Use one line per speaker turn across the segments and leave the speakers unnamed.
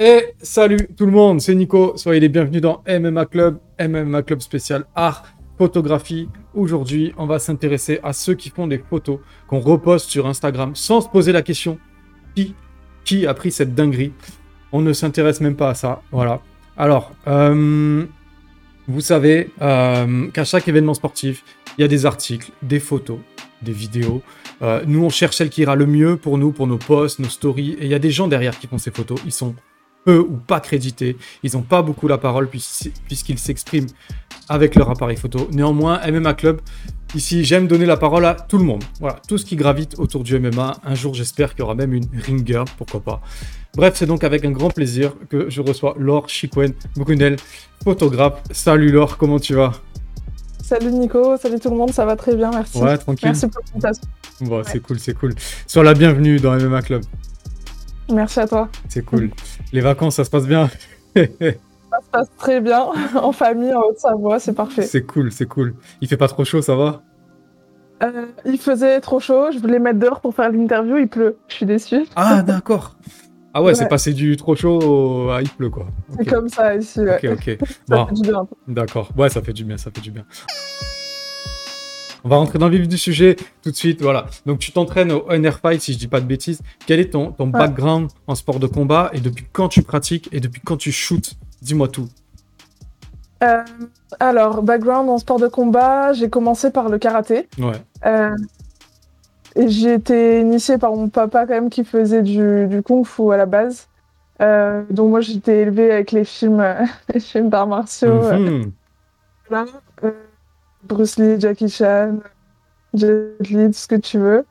Et salut tout le monde, c'est Nico. Soyez les bienvenus dans MMA Club, MMA Club spécial art, photographie. Aujourd'hui, on va s'intéresser à ceux qui font des photos qu'on reposte sur Instagram sans se poser la question qui, qui a pris cette dinguerie? On ne s'intéresse même pas à ça. Voilà. Alors, euh, vous savez euh, qu'à chaque événement sportif, il y a des articles, des photos, des vidéos. Euh, nous, on cherche celle qui ira le mieux pour nous, pour nos posts, nos stories. Et il y a des gens derrière qui font ces photos. Ils sont peu ou pas crédités. Ils n'ont pas beaucoup la parole puis- puisqu'ils s'expriment avec leur appareil photo. Néanmoins, MMA Club, ici, j'aime donner la parole à tout le monde. Voilà, tout ce qui gravite autour du MMA. Un jour, j'espère qu'il y aura même une ringer, pourquoi pas. Bref, c'est donc avec un grand plaisir que je reçois Laure Chiquen Brunel, photographe. Salut Laure, comment tu vas?
Salut Nico, salut tout le monde, ça va très bien, merci.
Ouais, tranquille.
Merci pour l'invitation.
Bon, c'est cool, c'est cool. Sois la bienvenue dans MMA Club.
Merci à toi.
C'est cool. Les vacances, ça se passe bien?
se passe très bien, en famille, en Haute-Savoie, c'est parfait.
C'est cool, c'est cool. Il fait pas trop chaud, ça va?
Euh, il faisait trop chaud, je voulais mettre dehors pour faire l'interview, il pleut, je suis déçue.
Ah, d'accord. Ah ouais, c'est passé du trop chaud à il pleut, quoi.
C'est comme ça ici, ouais.
ok. ok.
Ça
Bon,
fait du bien.
d'accord. Ouais, ça fait du bien, ça fait du bien. On va rentrer dans le vif du sujet tout de suite. Voilà. Donc, tu t'entraînes au NR Fight, si je dis pas de bêtises. Quel est ton, ton background en sport de combat et depuis quand tu pratiques et depuis quand tu shootes Dis-moi tout.
Euh, alors, background en sport de combat, j'ai commencé par le karaté.
Ouais.
Euh, et j'ai été initiée par mon papa quand même qui faisait du, du kung-fu à la base. Euh, donc moi j'étais élevée avec les films, les films d'arts martiaux. euh,
Mhm.
Voilà. Bruce Lee, Jackie Chan, Jet Li, tout ce que tu veux.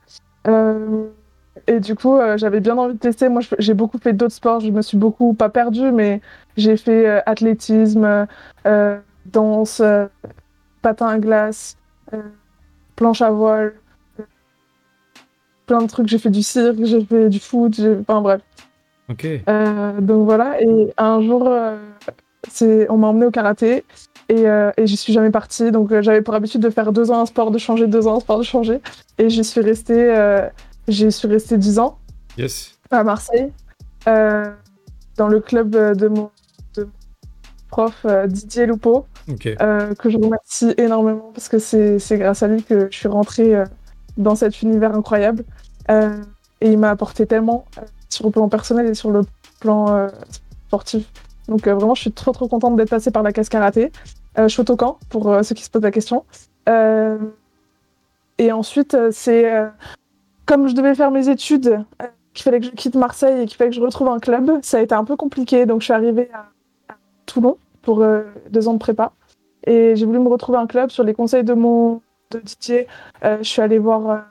Et du coup, euh, j'avais bien envie de tester. Moi, j'ai beaucoup fait d'autres sports. Je me suis beaucoup, pas perdue, mais j'ai fait euh, athlétisme, euh, danse, patin à glace, planche à voile, plein de trucs. J'ai fait du cirque, j'ai fait du foot, enfin bref.
Ok.
Donc voilà, et un jour, on m'a emmené au karaté et, euh, et j'y suis jamais partie. Donc euh, j'avais pour habitude de faire deux ans un sport, de changer, deux ans un sport, de changer. Et j'y suis restée, euh, j'y suis restée dix ans
Yes.
à Marseille, euh, dans le club euh, de mon, de mon prof euh, Didier euh, que je remercie énormément parce que c'est, grâce à lui que je suis rentrée dans cet univers incroyable. Euh, et il m'a apporté tellement sur le plan personnel et sur le plan sportif. Donc vraiment, je suis trop trop contente d'être passée par la case karaté. Je suis pour ceux qui se posent la question. Et ensuite, c'est comme je devais faire mes études, euh, qu'il fallait que je quitte Marseille et qu'il fallait que je retrouve un club. Ça a été un peu compliqué, donc je suis arrivée à, Toulon pour euh, deux ans de prépa. Et j'ai voulu me retrouver un club sur les conseils de mon de Didier. euh, je suis allée voir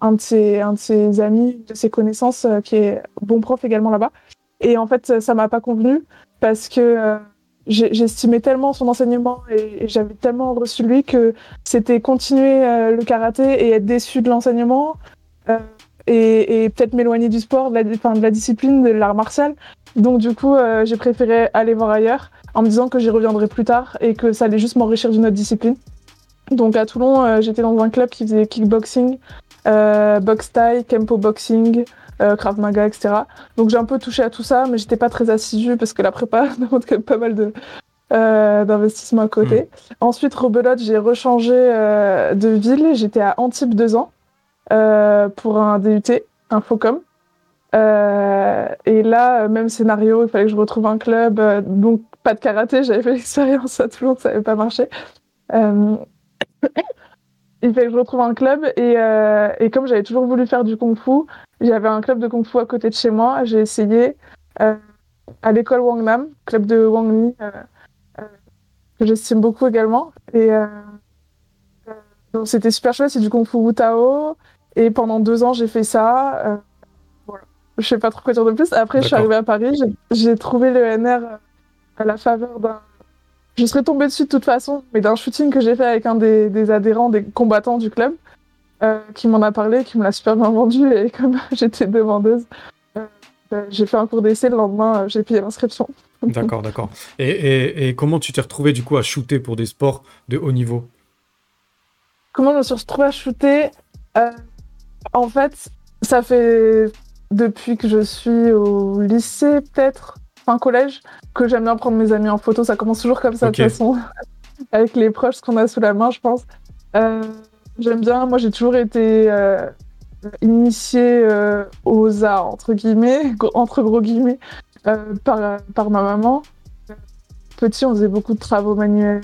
un, de ses, un de ses amis, de ses connaissances, qui est bon prof également là-bas. Et en fait, ça m'a pas convenu parce que j'estimais tellement son enseignement et, et j'avais tellement reçu lui que c'était continuer le karaté et être déçu de l'enseignement euh, et, et peut-être m'éloigner du sport, de la, enfin, de la discipline, de l'art martial. Donc du coup, euh, j'ai préféré aller voir ailleurs en me disant que j'y reviendrai plus tard et que ça allait juste m'enrichir d'une autre discipline. Donc à Toulon, euh, j'étais dans un club qui faisait kickboxing, euh, box thai, kempo boxing, euh, krav maga, etc. Donc j'ai un peu touché à tout ça, mais j'étais pas très assidue parce que la prépa demande quand même pas mal de d'investissement à côté. Ensuite, rebelote, j'ai rechangé de ville. J'étais à Antibes deux ans pour un DUT, Infocom. Euh, et là, euh, même scénario, il fallait que je retrouve un club. euh, donc, pas de karaté, j'avais fait l'expérience à Toulon, ça n'avait pas marché. Euh, il fallait que je retrouve un club. Et, euh, et comme j'avais toujours voulu faire du kung-fu, j'avais un club de kung-fu à côté de chez moi. J'ai essayé euh, à l'école Wang Nam, club de Wang Li, euh, euh, que j'estime beaucoup également. Et euh, euh, donc, c'était super chouette, c'est du kung-fu Wu Tao. Et pendant deux ans, j'ai fait ça. Euh, voilà. Je sais pas trop quoi dire de plus. Après, je suis arrivée à Paris, j'ai- trouvé le NR à la faveur d'un je serais tombée dessus de toute façon, mais d'un shooting que j'ai fait avec un des, des adhérents, des combattants du club, euh, qui m'en a parlé, qui me l'a super bien vendu, et comme j'étais demandeuse, euh, bah, j'ai fait un cours d'essai, le lendemain, euh, j'ai payé l'inscription.
D'accord, d'accord. Et, et- et comment tu t'es retrouvé du coup à shooter pour des sports de haut niveau?
Comment je me suis retrouvée à shooter? Euh, En fait, ça fait depuis que je suis au lycée, peut-être, fin collège, que j'aime bien prendre mes amis en photo. Ça commence toujours comme ça, de toute façon, avec les proches qu'on a sous la main, je pense. Euh, j'aime bien. Moi, j'ai toujours été euh, initiée euh, aux arts, entre guillemets, entre gros guillemets, par, par ma maman. Petit, on faisait beaucoup de travaux manuels,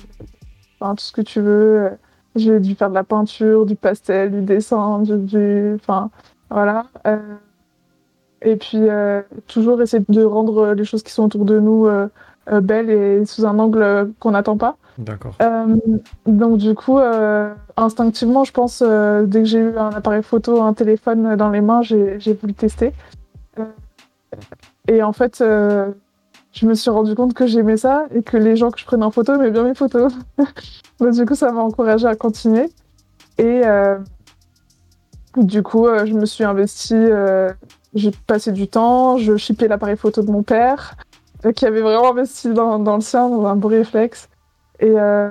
enfin, tout ce que tu veux. J'ai dû faire de la peinture, du pastel, du dessin, du... du- Enfin, voilà. Euh, Et puis, euh, toujours essayer de rendre les choses qui sont autour de nous euh, euh, belles et sous un angle euh, qu'on n'attend pas.
D'accord.
Euh, donc du coup, euh, instinctivement, je pense, euh, dès que j'ai eu un appareil photo, un téléphone dans les mains, j'ai j'ai voulu tester. Et en fait, euh, je me suis rendu compte que j'aimais ça et que les gens que je prenais en photo aimaient bien mes photos. donc du coup, ça m'a encouragée à continuer. Et euh, du coup, euh, je me suis investie, euh, j'ai passé du temps, je shippais l'appareil photo de mon père, euh, qui avait vraiment investi dans, le sien, dans un beau réflexe. Et, euh,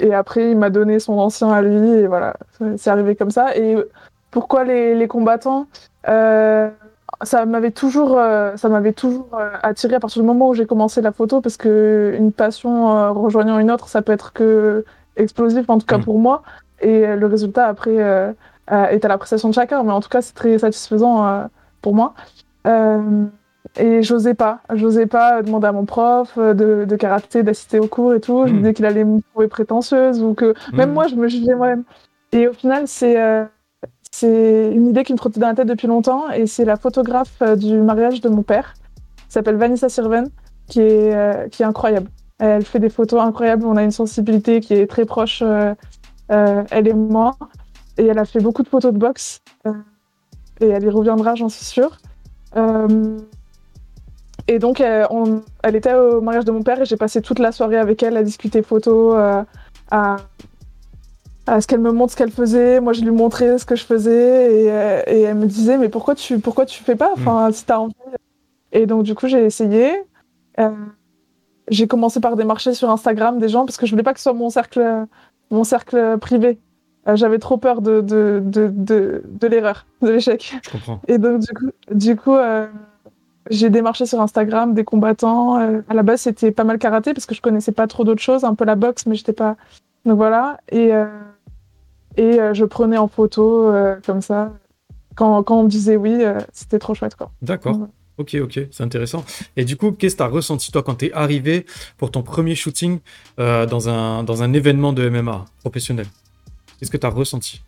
et après, il m'a donné son ancien à lui, et voilà, c'est arrivé comme ça. Et pourquoi les, les combattants? Ça m'avait toujours, euh, ça m'avait toujours euh, attiré à partir du moment où j'ai commencé la photo, parce que une passion euh, rejoignant une autre, ça peut être que explosif, en tout cas
Mm.
pour moi. Et euh, le résultat après est à l'appréciation de chacun, mais en tout cas, c'est très satisfaisant pour moi. Et j'osais pas, j'osais pas demander à mon prof de, de karaté d'assister au cours et tout. Je me
Mm.
disais qu'il allait me trouver prétentieuse ou que même
Mm.
moi je me jugeais moi-même. Et au final, c'est euh, c'est une idée qui me trottait dans la tête depuis longtemps et c'est la photographe euh, du mariage de mon père, qui s'appelle Vanessa Sirven, qui est euh, qui est incroyable. Elle fait des photos incroyables. On a une sensibilité qui est très proche, euh, elle et moi. Et elle a fait beaucoup de photos de boxe. et elle y reviendra, j'en suis sûre. Et donc, on- elle était au mariage de mon père et j'ai passé toute la soirée avec elle à discuter photos, à, à ce qu'elle me montre ce qu'elle faisait. Moi, je lui montrais ce que je faisais et, euh, et elle me disait Mais pourquoi tu, pourquoi tu fais pas? Enfin, si t'as envie. Et donc, du coup, j'ai essayé. Euh, j'ai commencé par démarcher sur Instagram des gens parce que je voulais pas que ce soit mon cercle, mon cercle privé. Euh, J'avais trop peur de, de, de, de, de l'erreur, de l'échec.
Je comprends.
Et donc, du coup, du coup euh, j'ai démarché sur Instagram des combattants. À la base, c'était pas mal karaté parce que je connaissais pas trop d'autres choses, un peu la boxe, mais j'étais pas. Donc voilà. Et, et euh, je prenais en photo euh, comme ça. Quand, quand on me disait oui, euh, c'était trop chouette.
D'accord.
Ouais.
Ok, ok, c'est intéressant. Et du coup, qu'est-ce que tu as ressenti, toi, quand tu es arrivé pour ton premier shooting euh, dans, un, dans un événement de MMA professionnel? Qu'est-ce que tu as ressenti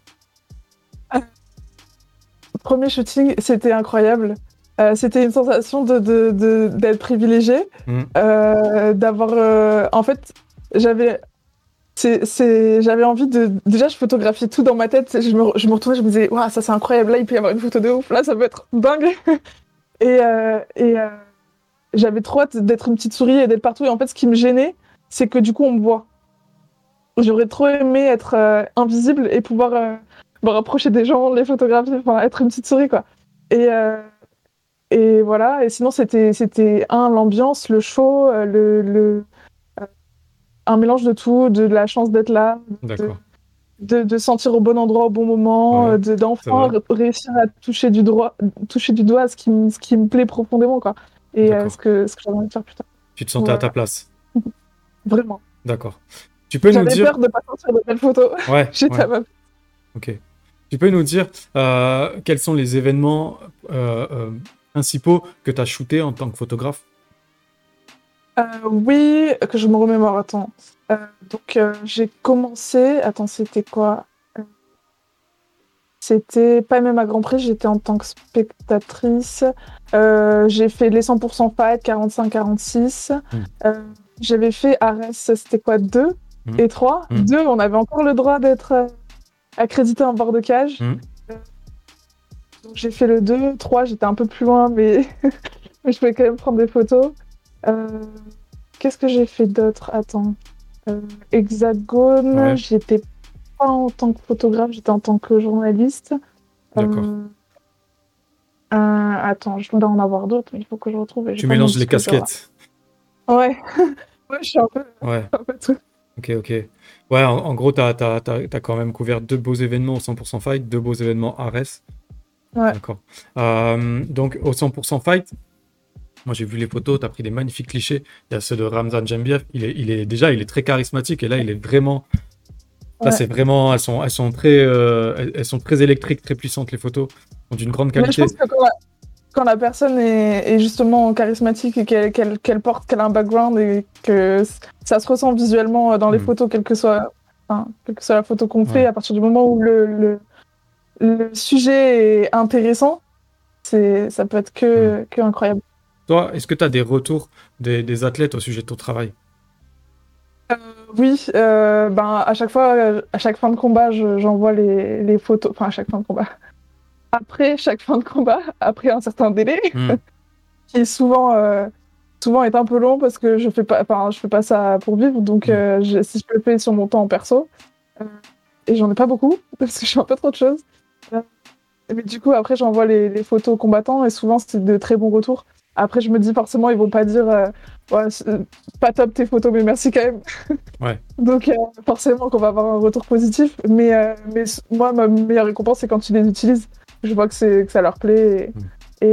Premier shooting, c'était incroyable. Euh, c'était une sensation de, de, de- d'être privilégié, euh, d'avoir. en fait, j'avais. C'est, j'avais envie de. Déjà, je photographiais tout dans ma tête. Je me, je me retournais, je me disais, waouh, ça c'est incroyable. Là, il peut y avoir une photo de ouf. Là, ça peut être dingue. et euh, et euh, j'avais trop hâte d'être une petite souris et d'être partout. Et en fait, ce qui me gênait, c'est que du coup, on me voit. J'aurais trop aimé être euh, invisible et pouvoir me rapprocher des gens, les photographier, enfin, être une petite souris, quoi. Et, et voilà. Et sinon, c'était, c'était un, l'ambiance, le show, le, un mélange de tout, de la chance d'être là,
D'accord.
de, de sentir au bon endroit au bon moment,
Ouais,
de, d'enfin réussir à toucher du, droit, toucher du doigt ce qui, me- ce qui me plaît profondément, quoi. Et euh, ce que, ce que de faire plus tard.
Tu te sentais à ta place
Vraiment.
D'accord. Tu peux nous
J'avais
dire.
peur de pas sortir de belles photos.
Ouais,
J'étais
ouais, ok. Tu peux nous dire euh, quels sont les événements euh, principaux que tu as shootés en tant que photographe?
Oui, que je me remémore, attends. Euh, donc, euh, j'ai commencé. Attends, c'était quoi? Euh, C'était pas même à Grand Prix, j'étais en tant que spectatrice. Euh, j'ai fait les 100% fight, 45-46.
Mm.
Euh, J'avais fait Ares, c'était quoi 2
Mm.
et 3
Mm.
2, on avait encore le droit d'être euh, accrédité en bord de cage.
Mm.
Euh, donc j'ai fait le 2, 3, j'étais un peu plus loin, mais je pouvais quand même prendre des photos. Euh, qu'est-ce que j'ai fait d'autre? Attends. Euh, Hexagone,
Ouais.
j'étais pas en tant que photographe, j'étais en tant que journaliste.
D'accord.
Euh, attends, je dois en avoir d'autres, mais il faut que je retrouve.
Tu mélanges les casquettes.
Ouais. ouais, je suis un peu,
Ouais,
un peu tout.
ok, ok. Ouais, en, en gros, t'as as, quand même couvert deux beaux événements au 100% Fight, deux beaux événements Ares.
Ouais.
D'accord. Euh, donc, au 100% Fight, moi j'ai vu les photos, t'as pris des magnifiques clichés. Il y a ceux de Ramzan Jambiev. Il est, il est, déjà, il est très charismatique et là, il est vraiment. Là,
Ouais.
c'est vraiment. Elles sont, elles, sont très, euh, elles, sont très électriques, très puissantes, les photos. Sont d'une grande
Mais je
qualité.
pense que quand la, quand la personne est, est justement charismatique et qu'elle porte, qu'elle a un background et que ça se ressent visuellement dans les
Mm.
photos, quelle que soit, enfin, quelle que soit la photo qu'on fait,
Ouais.
à partir du moment où le, le, le sujet est intéressant, c'est ça peut être que,
Mm.
que incroyable.
Toi, est-ce que tu as des retours des, des athlètes au sujet de ton travail?
Oui, euh, ben, à chaque fois, euh, à chaque fin de combat, je- j'envoie les, les photos, enfin à chaque fin de combat. Après chaque fin de combat, après un certain délai,
Hmm.
qui souvent, euh, souvent est un peu long parce que je fais pas, enfin, je fais pas ça pour vivre, donc
Mm.
euh, je- si je le fais sur mon temps en perso, euh, et j'en ai pas beaucoup parce que je fais un peu trop de choses. Euh, mais du coup, après, j'envoie les, les photos aux combattants et souvent c'est de très bons retours. Après, je me dis forcément, ils vont pas dire euh, Ouais, pas top tes photos, mais merci quand même.
Ouais.
Donc, euh, forcément qu'on va avoir un retour positif. Mais, euh, mais moi, ma meilleure récompense, c'est quand tu les utilises. Je vois que, c'est- que ça leur plaît. Et,
Mm.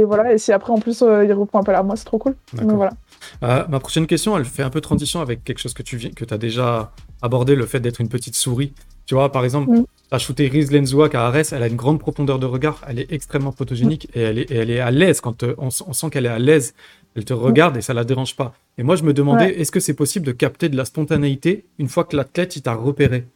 et voilà. Et si après, en plus, ils reprennent appel à moi, c'est trop cool. Donc voilà.
Ma prochaine question, elle fait un peu transition avec quelque chose que tu viens, que as déjà abordé, le fait d'être une petite souris. Tu vois, par exemple,
Mm.
shooté Riz Lenzouak à Arès, elle a une grande profondeur de regard, elle est extrêmement photogénique et, elle est, et elle est à l'aise. Quand euh, on, sent qu'elle est à l'aise, elle te regarde et ça la dérange pas. Et moi, je me demandais,
Ouais.
est-ce que c'est possible de capter de la spontanéité une fois que l'athlète il t'a repéré?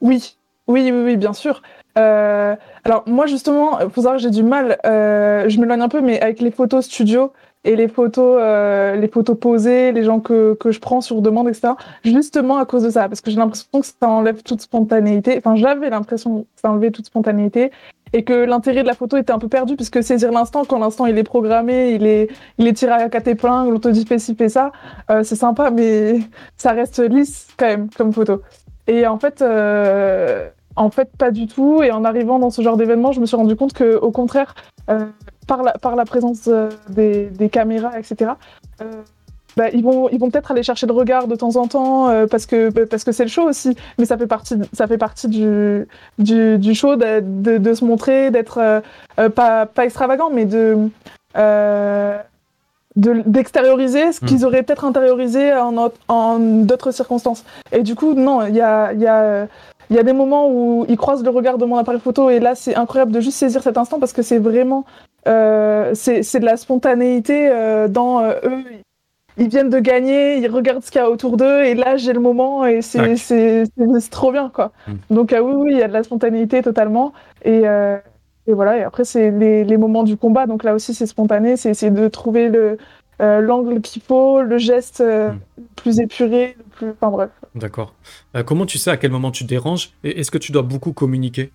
Oui, oui, oui, oui, bien sûr. Euh, alors moi justement, faut savoir que j'ai du mal. euh, je m'éloigne un peu, mais avec les photos studio et les photos, euh, les photos posées, les gens que, que je prends sur demande, etc. Justement à cause de ça, parce que j'ai l'impression que ça enlève toute spontanéité. Enfin, j'avais l'impression que ça enlevait toute spontanéité et que l'intérêt de la photo était un peu perdu, puisque saisir l'instant, quand l'instant il est programmé, il est, il est tiré à quatre épingles, on te dit fais ci, fais ça, euh, c'est sympa, mais ça reste lisse quand même comme photo. Et en fait, euh, en fait, pas du tout. Et en arrivant dans ce genre d'événement, je me suis rendu compte que, au contraire, euh, par, la, par la présence euh, des, des caméras, etc., euh, bah, ils vont, ils vont peut-être aller chercher le regard de temps en temps parce que parce que c'est le show aussi. Mais ça fait partie, ça fait partie du, du, du show de, de, de se montrer, d'être pas, pas extravagant, mais de de- d'extérioriser ce
Mm.
qu'ils auraient peut-être intériorisé en, autre- en d'autres circonstances. Et du coup, non, il y a, il y, a, il y a des moments où ils croisent le regard de mon appareil photo et là, c'est incroyable de juste saisir cet instant parce que c'est vraiment... euh, c'est c'est de la spontanéité euh, dans euh, eux. Ils viennent de gagner, ils regardent ce qu'il y a autour d'eux et là, j'ai le moment et c'est trop bien, quoi.
Mm.
Donc, euh, oui, oui, il y a de la spontanéité totalement. Et, euh, et voilà, et après, c'est les, les moments du combat. Donc là aussi, c'est spontané, c'est essayer de trouver le euh, l'angle qu'il faut, le geste euh,
Mm.
plus épuré, le plus... Enfin bref.
D'accord. Euh, comment tu sais à quel moment tu déranges et est-ce que tu dois beaucoup communiquer?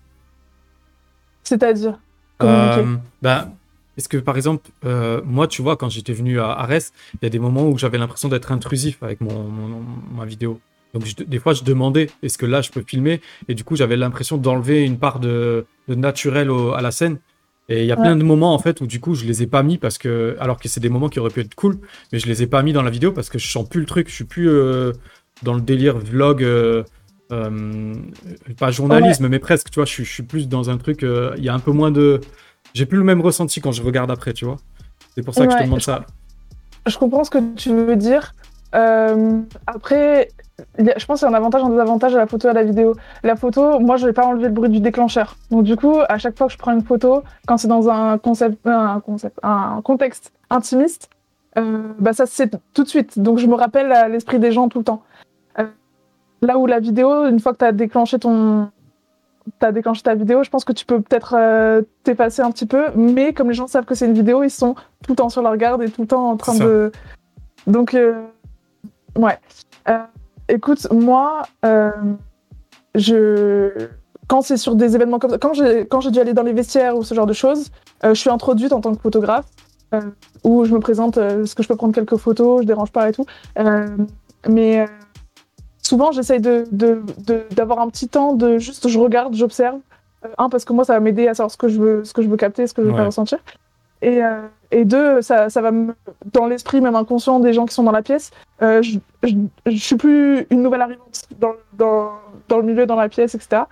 C'est-à-dire? Communiquer.
Euh, bah, est-ce que par exemple, euh, moi, tu vois, quand j'étais venu à Arès, il y a des moments où j'avais l'impression d'être intrusif avec mon, mon- ma vidéo. Donc je- des fois, je demandais, est-ce que là, je peux filmer? Et du coup, j'avais l'impression d'enlever une part de, de naturel au- à la scène. Et il y a
Ouais.
plein de moments en fait où du coup je les ai pas mis parce que alors que c'est des moments qui auraient pu être cool, mais je les ai pas mis dans la vidéo parce que je sens plus le truc, je suis plus euh, dans le délire vlog, euh, euh, pas journalisme mais presque, tu vois, je suis, je suis plus dans un truc, euh, il y a un peu moins de, j'ai plus le même ressenti quand je regarde après, tu vois. C'est pour ça que je te demande
je
ça.
Je comprends ce que tu veux dire. Euh, après, je pense qu'il y a un avantage un désavantage à la photo et à la vidéo. La photo, moi, je vais pas enlever le bruit du déclencheur. Donc, du coup, à chaque fois que je prends une photo, quand c'est dans un concept, un concept, un contexte intimiste, bah ça c'est tout de suite. Donc, je me rappelle à l'esprit des gens tout le temps. Là où la vidéo, une fois que tu as déclenché ton T'as déclenché ta vidéo, je pense que tu peux peut-être euh, t'effacer un petit peu, mais comme les gens savent que c'est une vidéo, ils sont tout le temps sur leur garde et tout le temps en train de. Donc, euh, ouais. Euh, écoute, moi, euh, je. Quand c'est sur des événements comme ça, quand j'ai quand j'ai dû aller dans les vestiaires ou ce genre de choses, je suis introduite en tant que photographe. où je me présente, est-ce que je peux prendre quelques photos, je dérange pas et tout. Mais souvent, j'essaye de, d'avoir un petit temps de juste, je regarde, j'observe. Euh, un, parce que moi, ça va m'aider à savoir ce que je veux, ce que je veux capter, ce que je veux
Ouais.
faire ressentir. Et, euh, et deux, ça, ça va me, dans l'esprit même inconscient des gens qui sont dans la pièce, euh, je, je, je suis plus une nouvelle arrivante dans, dans, dans le milieu, dans la pièce, etc.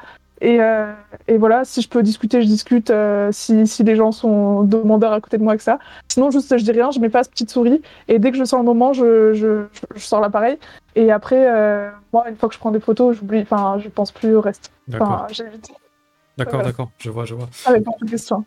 Et, euh, et voilà, si je peux discuter, je discute, euh, si, si les gens sont demandeurs à côté de moi, etc. Sinon, juste, je dis rien, je mets pas ce petite souris, et dès que je sens le moment, je, je, je sors l'appareil. Et après, euh, moi, une fois que je prends des photos, j'oublie, enfin, je pense plus au reste.
D'accord,
Enfin,
d'accord,
voilà.
d'accord. Je vois, je vois.
Avec beaucoup de questions.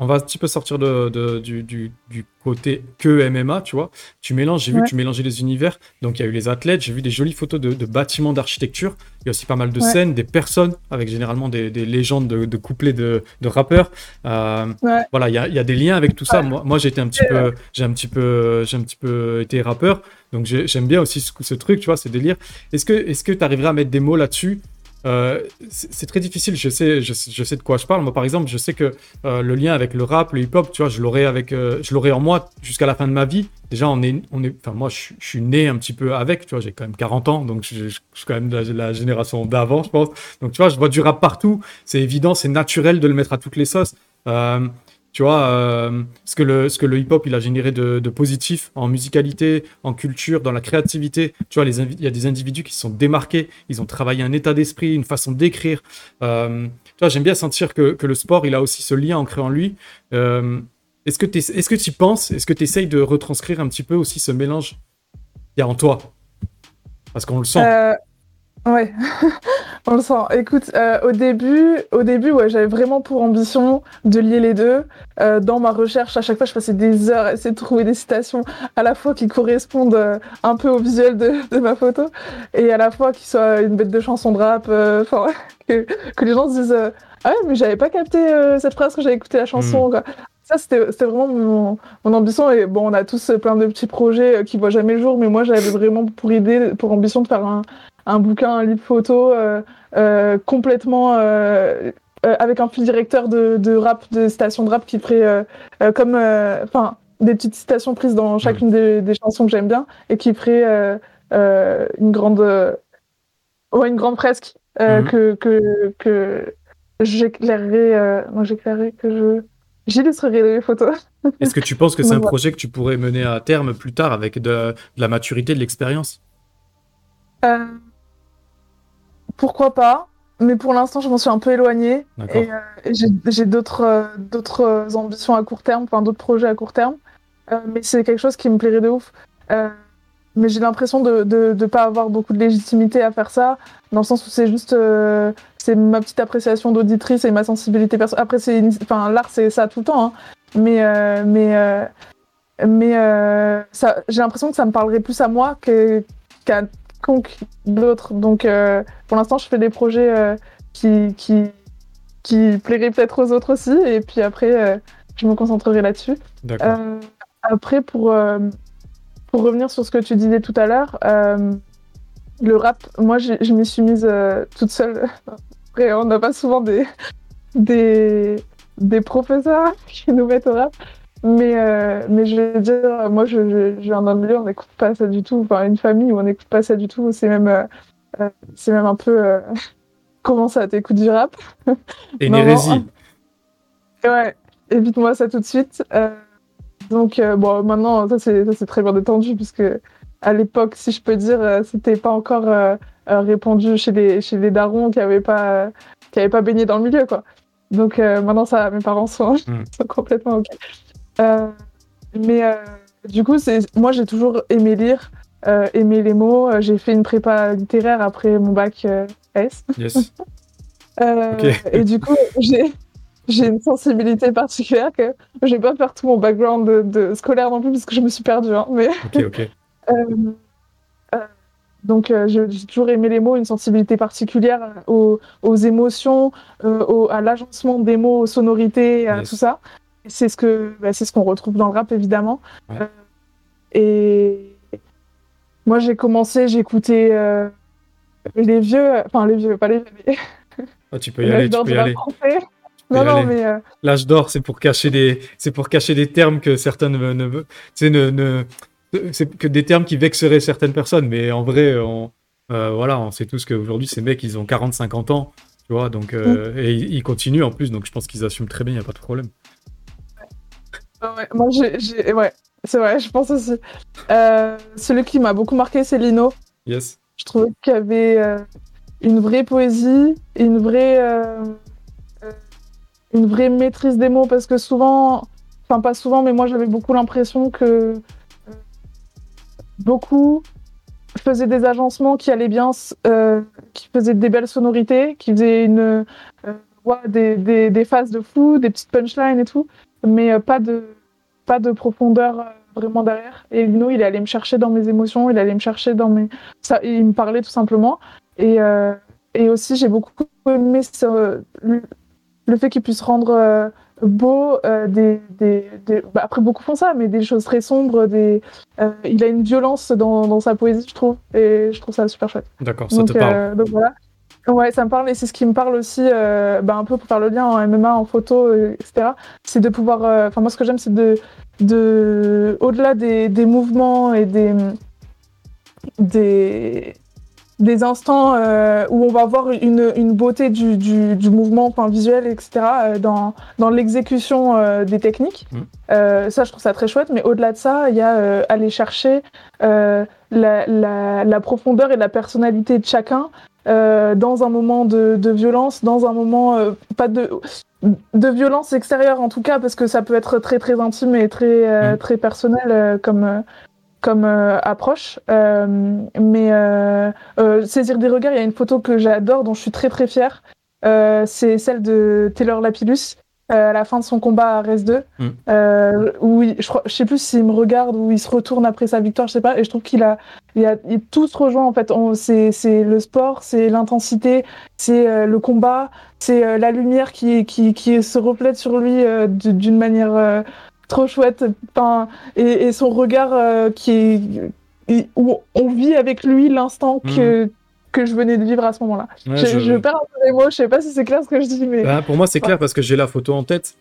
On va un petit peu sortir de, de- du, du- du côté que MMA, tu vois. Tu mélanges, j'ai vu que tu mélangeais les univers. Donc il y a eu les athlètes, j'ai vu des jolies photos de, de bâtiments d'architecture. Il y a aussi pas mal de
Ouais.
scènes, des personnes, avec généralement des, des légendes de, de couplets de, rappeurs. Euh,
Ouais.
Voilà, il y a, il y a des liens avec tout ça. Moi, été un petit peu, j'ai un petit peu, j'ai un petit peu été rappeur. Donc j'ai- j'aime bien aussi ce, ce truc, tu vois, ces délires. Est-ce que, est-ce que tu arriverais à mettre des mots là-dessus Euh, c'est très difficile, je sais, de quoi je parle. Moi, par exemple, je sais que euh, le lien avec le rap, le hip-hop, tu vois, je l'aurai avec, euh, je l'aurai en moi jusqu'à la fin de ma vie. Déjà, on est, enfin, moi, je, suis- né un petit peu avec, tu vois, j'ai quand même 40 ans, donc je, suis quand même de la, la génération d'avant, je pense. Donc, tu vois, je vois du rap partout. C'est évident, c'est naturel de le mettre à toutes les sauces. Tu vois, euh, ce que le, ce que le hip-hop il a généré de, positif en musicalité, en culture, dans la créativité. Tu vois, il y a des individus qui sont démarqués, ils ont travaillé un état d'esprit, une façon d'écrire. Euh, tu vois, j'aime bien sentir que, que le sport, il a aussi ce lien ancré en lui. Euh, est-ce que tu est-ce que tu y penses? Est-ce que tu essayes de retranscrire un petit peu aussi ce mélange qu'il y a en toi? Parce qu'on le sent.
Ouais, on le sent. Écoute, euh, au début, au début, ouais, j'avais vraiment pour ambition de lier les deux. Euh, dans ma recherche, à chaque fois, je passais des heures à essayer de trouver des citations à la fois qui correspondent euh, un peu au visuel de, de ma photo et à la fois qui soient une bête de chanson de rap. euh, Enfin, que, que les gens se disent euh, ah ouais, mais j'avais pas capté euh, cette phrase que j'avais écouté la chanson. quoi. Ça, c'était vraiment mon, mon ambition. Et bon, on a tous plein de petits projets qui voient jamais le jour, mais moi, j'avais vraiment pour idée, pour ambition de faire un, un bouquin, un livre photo euh, euh, complètement euh, avec un fil directeur de, de rap, de citations de rap qui ferait comme, enfin, des petites citations prises dans chacune des, des chansons que j'aime bien et qui ferait une grande, ouais, une grande fresque euh,
Mhm.
que que que j'éclairerai, moi j'éclairerai que je j'illustrerai les photos.
Est-ce que tu penses que c'est un projet que tu pourrais mener à terme plus tard avec de, de la maturité, de l'expérience?
Euh, pourquoi pas Mais pour l'instant, je m'en suis un peu éloignée. Et, euh, et j'ai d'autres euh, d'autres euh, ambitions à court terme, enfin d'autres projets à court terme. Euh, mais c'est quelque chose qui me plairait de ouf. Mais j'ai l'impression de ne de, de pas avoir beaucoup de légitimité à faire ça, dans le sens où c'est juste c'est ma petite appréciation d'auditrice et ma sensibilité personnelle. Après, c'est enfin l'art c'est ça tout le temps, hein. mais mais mais j'ai l'impression que ça me parlerait plus à moi que- qu'à quiconque d'autre. Donc euh, pour l'instant, je fais des projets euh, qui qui qui plairaient peut-être aux autres aussi, et puis après, euh, je me concentrerai là-dessus. Euh, après, pour, pour revenir sur ce que tu disais tout à l'heure, le rap, moi, je m'y suis mise toute seule. Après, on n'a pas souvent des, des, des professeurs qui nous mettent au rap. Mais, euh, mais je vais dire, moi, je, je, je viens d'un milieu, on n'écoute pas ça du tout. Enfin, une famille où on n'écoute pas ça du tout. C'est même, euh, euh, c'est même un peu... euh, Comment ça, t'écoutes du rap?
Et une hérésie.
Ouais, évite-moi ça tout de suite. Euh, donc, euh, bon, maintenant, ça c'est ça, c'est très bien détendu, puisque à l'époque, si je peux dire, euh, c'était pas encore répandu chez les, chez les darons qui avaient pas, euh, qui avaient pas baigné dans le milieu, quoi. Donc, euh, maintenant, ça, mes parents sont,
Mm.
sont complètement OK. Euh, mais euh, du coup, c'est moi, j'ai toujours aimé lire, euh, aimé les mots. J'ai fait une prépa littéraire après mon bac S.
Yes.
Et du coup, j'ai j'ai une sensibilité particulière que je vais pas faire tout mon background de, de scolaire non plus parce que je me suis perdue. hein, mais euh, euh, donc euh, j'ai toujours aimé les mots, une sensibilité particulière aux, aux émotions, au- à l'agencement des mots, aux sonorités, à
Yes.
tout ça. C'est ce que bah, c'est ce qu'on retrouve dans le rap évidemment.
Ouais.
Euh, et moi j'ai commencé, j'écoutais euh, les vieux, enfin les vieux, pas les vieux,
Ah, tu peux y aller, tu peux y aller.
Non, non, mais euh,
L'âge d'or, c'est pour cacher des, c'est pour cacher des termes que certains ne, ne, ne, ne- c'est que des termes qui vexeraient certaines personnes. Mais en vrai, on, euh, voilà, on sait tous qu'aujourd'hui, ces mecs, ils ont 40, 50 ans, tu vois, donc, euh, et ils, ils continuent en plus, donc je pense qu'ils assument très bien, il n'y a pas de problème.
Ouais, moi, j'ai, ouais, c'est vrai, je pense aussi. Euh, celui qui m'a beaucoup marqué, c'est Lino.
Yes.
Je trouvais qu'il y avait euh, une vraie poésie, une vraie, euh, une vraie maîtrise des mots, parce que souvent, enfin pas souvent, mais moi j'avais beaucoup l'impression que beaucoup faisaient des agencements qui allaient bien, qui faisaient des belles sonorités, qui faisaient une, des, des, des phases de fou, des petites punchlines et tout, mais euh, pas de, pas de profondeur euh, vraiment derrière. Et Lino, il allé me chercher dans mes émotions, il allé me chercher dans mes, ça, il me parlait tout simplement. Et, euh, et aussi, j'ai beaucoup aimé ce- le, fait qu'il puisse rendre euh, beau euh, des, des, des- bah, après beaucoup font ça, mais des choses très sombres. Des, il a une violence dans, dans sa poésie, je trouve, et je trouve ça super chouette.
D'accord, ça
Donc,
te parle.
donc voilà. Ouais, ça me parle et c'est ce qui me parle aussi, euh, bah, un peu pour faire le lien en MMA, en photo, euh, etc. C'est de pouvoir. euh, Enfin, moi, ce que j'aime, c'est de, de, au-delà des, des mouvements et des, des, des instants euh, où on va voir une, une beauté du, du, du mouvement, enfin visuel, etc. dans, dans l'exécution des techniques. Euh, ça, je trouve ça très chouette. Mais au-delà de ça, il y a aller chercher la, la, la profondeur et la personnalité de chacun euh, dans un moment de, de violence, dans un moment euh, pas de de violence extérieure en tout cas parce que ça peut être très très intime et très euh,
Mhm.
très personnel comme comme approche. Mais saisir des regards, il y a une photo que j'adore dont je suis très très fière. C'est celle de Taylor Lapillus à la fin de son combat à Res 2
Mhm.
euh, où il, je, crois, je sais plus s'il me regarde ou il se retourne après sa victoire, je sais pas. Et je trouve qu'il a, il a, il, tout se rejoint en fait. C'est c'est le sport, c'est l'intensité, c'est euh, le combat, c'est euh, la lumière qui, qui, qui se reflète sur lui euh, d'une manière euh, trop chouette. Enfin, et, et son regard euh, qui est, où on vit avec lui l'instant que, que je venais de vivre à ce moment-là.
Ouais,
je,
je-
perds un peu les mots, je sais pas si c'est clair ce que je dis, mais.
Bah, pour moi, c'est clair parce que j'ai la photo en tête.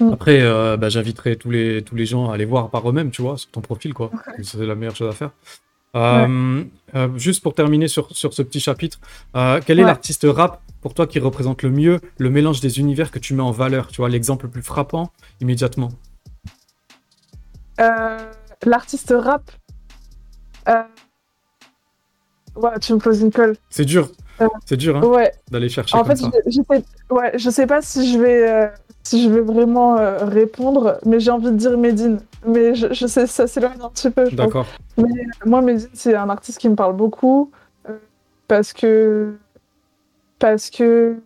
Mm.
Après, euh, bah, j'inviterai tous les, tous les gens à aller voir par eux-mêmes, tu vois, sur ton profil, quoi. C'est la meilleure chose à faire. Euh, euh, juste pour terminer sur, sur ce petit chapitre, euh, quel est l'artiste rap pour toi qui représente le mieux le mélange des univers que tu mets en valeur Tu vois, l'exemple le plus frappant immédiatement?
L'artiste rap. Ouais, tu me poses une colle.
C'est dur,
Euh,
c'est dur hein,
Ouais,
d'aller chercher
en
comme
fait,
ça.
je, je sais, ouais, je sais pas si je vais, euh, si je vais vraiment euh, répondre, mais j'ai envie de dire Medine. Mais je, je sais, ça s'éloigne un petit peu.
D'accord.
Moi, Medine, c'est un artiste qui me parle beaucoup parce que, parce que.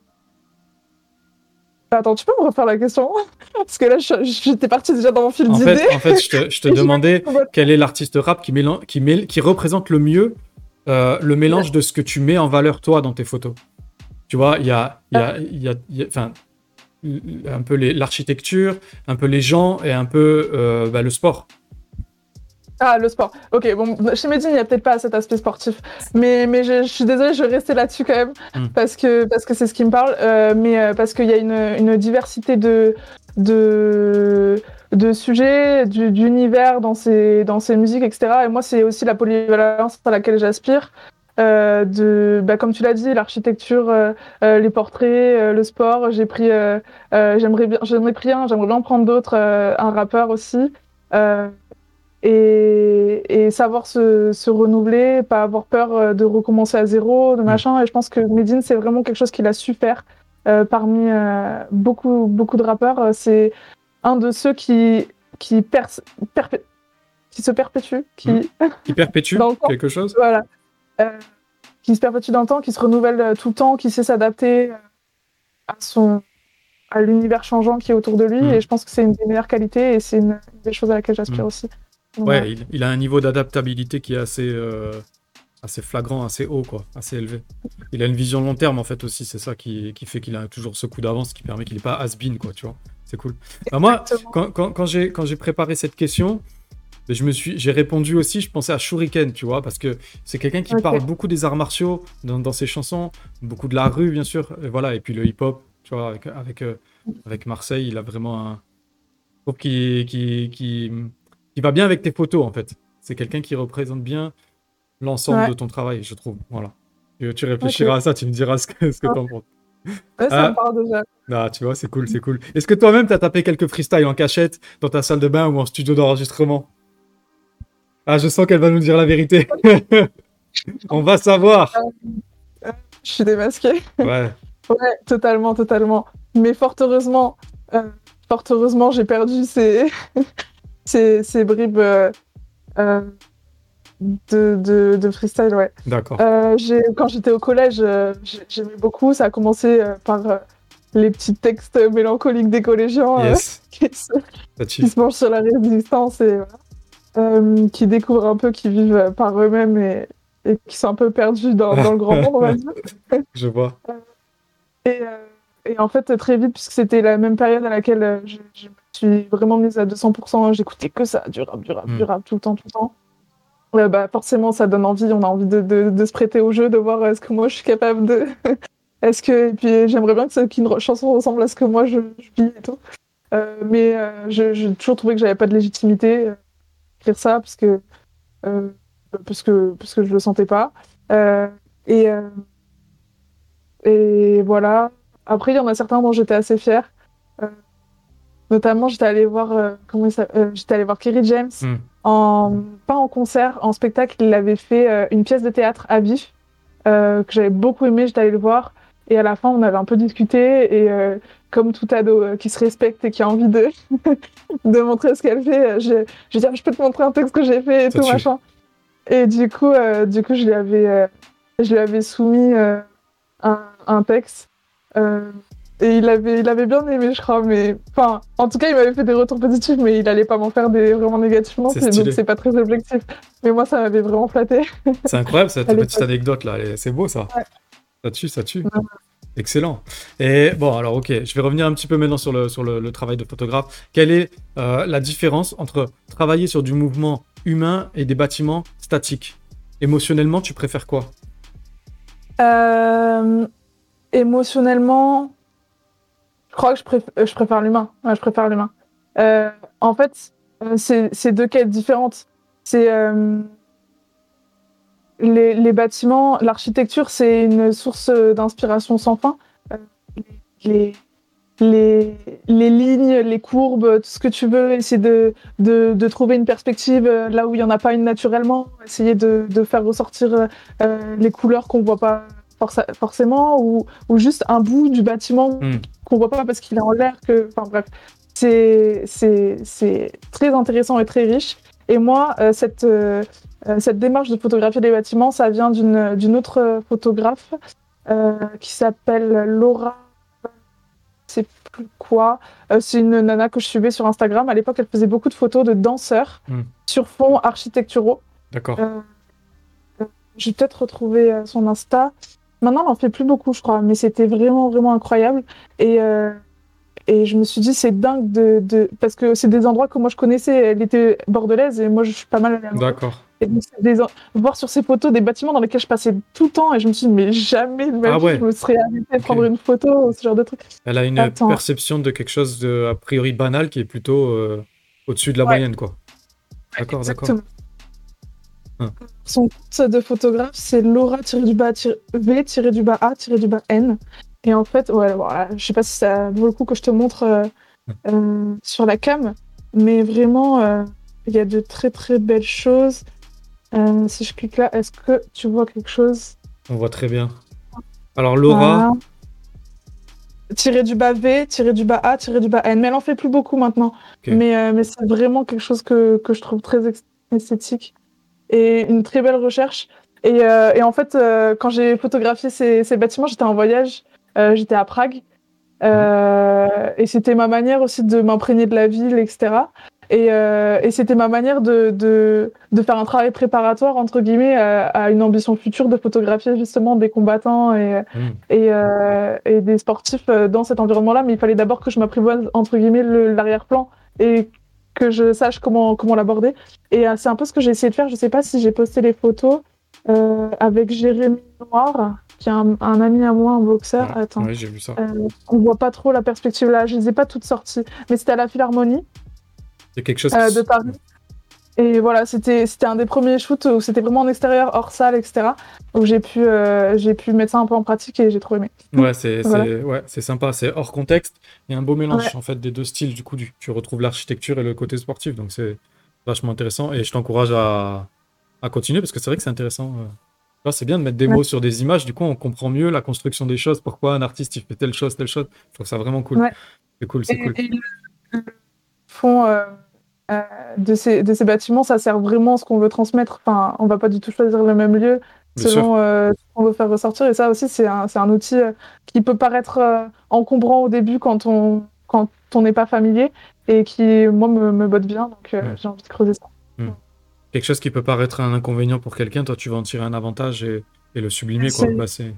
Attends, tu peux me refaire la question? Parce que là, j'étais partie déjà dans mon fil
En
d'idées.
fait, en fait, je te, je te demandais quel est l'artiste rap qui, qui, mêle- qui représente le mieux euh, le mélange de ce que tu mets en valeur toi dans tes photos. Tu vois, il y a, y a, y a, y un peu l'architecture, un peu les gens et un peu euh, bah, le sport.
Ah, le sport. Ok, bon, chez Medine, il n'y a peut-être pas cet aspect sportif. Mais, mais je, je suis désolée, je vais rester là-dessus quand même,
Mm.
parce que parce que c'est ce qui me parle. euh, mais euh, parce qu'il y a une, une diversité de, de, de sujets, du- d'univers dans ces, dans ces musiques, etc. Et moi, c'est aussi la polyvalence à laquelle j'aspire. Euh, de, bah, comme tu l'as dit, l'architecture, euh, euh, les portraits, le sport. J'ai pris, j'aimerais bien, j'en ai pris un, j'aimerais bien en prendre d'autres, un rappeur aussi. Et, et savoir se, se renouveler, pas avoir peur euh, de recommencer à zéro, de machin. Et je pense que Medine, c'est vraiment quelque chose qu'il a su faire euh, parmi euh, beaucoup, beaucoup de rappeurs. Euh, C'est un de ceux qui, qui, qui se perpétue, qui,
Mm. Qui perpétue quelque chose
voilà, Euh, qui se perpétue dans le temps, qui se renouvelle euh, tout le temps, qui sait s'adapter à son à l'univers changeant qui est autour de lui.
Mm.
Et je pense que c'est une des meilleures qualités et c'est une, une des choses à laquelle j'aspire
Mm.
aussi.
Ouais, il, il a un niveau d'adaptabilité qui est assez, euh, assez flagrant, assez haut, quoi, assez élevé. Il a une vision long terme, en fait, aussi. C'est ça qui, qui fait qu'il a toujours ce coup d'avance qui permet qu'il n'est pas has-been, quoi, tu vois. C'est cool. Bah, moi, quand, quand, quand j'ai préparé cette question, je me suis j'ai répondu aussi, je pensais à Shuriken, tu vois, parce que c'est quelqu'un qui parle beaucoup des arts martiaux dans, dans ses chansons, beaucoup de la rue, bien sûr, et voilà, et puis le hip-hop, Tu vois, avec, avec, euh, avec Marseille, il a vraiment un. Je trouve qu'il qu'il va bien avec tes photos, en fait. C'est quelqu'un qui représente bien l'ensemble
Ouais.
de ton travail, je trouve. Voilà. Tu, tu réfléchiras à ça, tu me diras ce que, ce que t'en penses.
Ouais, ça
Ah.
me parle déjà.
Ah, tu vois, c'est cool, c'est cool. Est-ce que toi-même, t'as tapé quelques freestyles en cachette dans ta salle de bain ou en studio d'enregistrement? Ah, je sens qu'elle va nous dire la vérité. On va savoir.
Je suis démasquée.
Ouais.
Ouais, totalement, totalement. Mais fort heureusement, euh, fort heureusement, j'ai perdu ces, ces, ces bribes euh, euh, de, de, de freestyle, ouais.
D'accord.
Euh, quand j'étais au collège, j'ai- j'aimais beaucoup. Ça a commencé par les petits textes mélancoliques des collégiens
Yes.
qui, se, qui se penchent sur la résistance et voilà. Qui découvrent un peu, qui vivent par eux-mêmes et, et qui sont un peu perdus dans, dans le grand monde, on va dire.
Je vois.
Et, euh, et en fait, très vite, puisque c'était la même période à laquelle je, je suis vraiment mise à 200%, j'écoutais que ça, du rap, du rap,
Mm.
du rap, tout le temps, tout le temps. Bah, forcément, ça donne envie, on a envie de, de, de se prêter au jeu, de voir euh, est-ce que moi je suis capable de. est-ce que. Et puis j'aimerais bien que qu'une chanson ressemble à ce que moi je, je vis et tout. Euh, mais euh, j'ai toujours trouvé que j'avais pas de légitimité euh, à écrire ça, parce que, euh, parce que, parce que je le sentais pas. Euh, et. euh, et voilà. Après, il y en a certains dont j'étais assez fière. Notamment, j'étais allée voir, euh, comment Euh, j'étais allée voir Kerry James
Hmm.
en pas en concert, en spectacle. Il avait fait euh, une pièce de théâtre à vif euh, que j'avais beaucoup aimé. J'étais allée le voir et à la fin, on avait un peu discuté et comme tout ado qui se respecte et qui a envie de de montrer ce qu'elle fait, je je dit Ah, je peux te montrer un texte que j'ai fait et
Ça
tout machin. Et du coup, du coup, je lui avais je lui avais soumis un, un texte. Et il avait, il avait bien aimé, je crois, mais enfin, en tout cas, il m'avait fait des retours positifs, mais il allait pas m'en faire des vraiment négatifs non plus, donc c'est pas très objectif. Mais moi, ça m'avait vraiment flatté.
C'est incroyable cette petite anecdote là. C'est beau ça.
Ouais.
Ça tue, ça tue.
Ouais.
Excellent. Et bon, alors ok, je vais revenir un petit peu maintenant sur le, sur le, le travail de photographe. Quelle est euh, la différence entre travailler sur du mouvement humain et des bâtiments statiques? Émotionnellement, tu préfères quoi?
Euh, émotionnellement, je crois que je, préf- euh, préfère l'humain. Je préfère l'humain. Euh, en fait, euh, c'est deux quêtes différentes. C'est les, bâtiments, l'architecture, c'est une source d'inspiration sans fin. Les, lignes, les courbes, tout ce que tu veux, essayer de, trouver une perspective là où il n'y en a pas une naturellement, essayer de, faire ressortir les couleurs qu'on voit pas forcément, ou, ou juste un bout du bâtiment
Hmm.
qu'on voit pas parce qu'il est en l'air. Que... Enfin bref, c'est c'est- c'est très intéressant et très riche. Et moi, euh, cette, euh, cette démarche de photographier des bâtiments, ça vient d'une d'une autre photographe euh, qui s'appelle Laura. C'est plus quoi. C'est une nana que je suivais sur Instagram. À l'époque, elle faisait beaucoup de photos de danseurs
Hmm.
sur fond architecturaux.
D'accord.
Euh, J'ai peut-être retrouvé euh, son Insta. Maintenant, elle en fait plus beaucoup, je crois, mais c'était vraiment, vraiment incroyable. Et, euh, et je me suis dit, c'est dingue de, de... Parce que c'est des endroits que moi je connaissais. Elle était bordelaise et moi je suis pas mal à.
D'accord.
Et donc, c'est des... voir sur ces photos des bâtiments dans lesquels je passais tout le temps et je me suis dit, mais jamais de ma
Ah ouais.
je me serais arrêtée de
Ok.
prendre une photo ce genre de truc.
Elle a une
Attends.
perception de quelque chose de a priori banal qui est plutôt euh, au-dessus de la
Ouais.
moyenne, quoi. D'accord, d'accord.
Son compte de photographe, c'est Laura-V-A-N. Et en fait, ouais, voilà, je sais pas si ça vaut le coup que je te montre euh, euh, sur la cam, mais vraiment, euh, il y a de très très belles choses. Si je clique là, est-ce que tu vois quelque chose?
On voit très bien. Alors Laura,
Voilà. Tiré du bas V, tiré du bas A, tiré du bas N. Mais elle en fait plus beaucoup maintenant. Mais, mais c'est vraiment quelque chose que, que je trouve très esthétique et une très belle recherche. Et, euh, et en fait, euh, quand j'ai photographié ces, ces bâtiments, j'étais en voyage, euh, j'étais à Prague. Euh, et c'était ma manière aussi de m'imprégner de la ville, etc. Et, euh, et c'était ma manière de, de, de faire un travail préparatoire, entre guillemets, à, à une ambition future de photographier justement des combattants et,
hmm,
et, euh, et des sportifs dans cet environnement-là, mais il fallait d'abord que je m'apprivoise entre guillemets le- l'arrière-plan et que je sache comment comment l'aborder. Et euh, c'est un peu ce que j'ai essayé de faire. Je sais pas si j'ai posté les photos. euh, avec Jérémy Noir, qui est un, un ami à moi, un boxeur.
Ouais,
Attends,
ouais, j'ai vu ça.
euh, on voit pas trop la perspective là, je les ai pas toutes sorties, mais c'était à la Philharmonie
C'est quelque chose
euh, de Paris. Et voilà, c'était un des premiers shoots où c'était vraiment en extérieur, hors salle, etc. Où j'ai pu, euh, j'ai pu mettre ça un peu en pratique et j'ai trop aimé.
Ouais, c'est
Voilà.
ouais, sympa, c'est hors contexte. Il y a un beau mélange
Ouais.
en fait des deux styles. Du coup, du- tu retrouves l'architecture et le côté sportif, donc c'est vachement intéressant. Et je t'encourage à, à continuer parce que c'est vrai que c'est intéressant. euh. C'est bien de mettre des
Ouais.
mots sur des images. Du coup, on comprend mieux la construction des choses. Pourquoi un artiste il fait telle chose, telle chose. Je trouve ça vraiment cool. C'est cool, c'est
Et,
cool.
et le, le fond euh, euh, de, ces, de ces bâtiments, ça sert vraiment à ce qu'on veut transmettre. Enfin, on va pas du tout choisir le même lieu selon euh, ce qu'on veut faire ressortir. Et ça aussi, c'est un, c'est un outil euh, qui peut paraître euh, encombrant au début quand on quand on n'est pas familier et qui, moi, me, me botte bien. Donc,
Ouais.
j'ai envie de creuser ça.
Quelque chose qui peut paraître un inconvénient pour quelqu'un, toi, tu vas en tirer un avantage et, et le sublimer, quoi.
C'est-
Bah, c'est...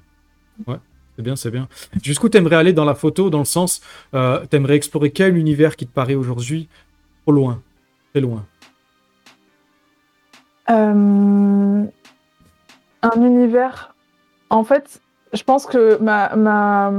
Ouais, c'est bien, c'est bien. Jusqu'où t'aimerais aller dans la photo, dans le sens, euh, t'aimerais explorer quel univers qui te paraît aujourd'hui trop loin, très loin
Euh, un univers. En fait, je pense que ma, ma,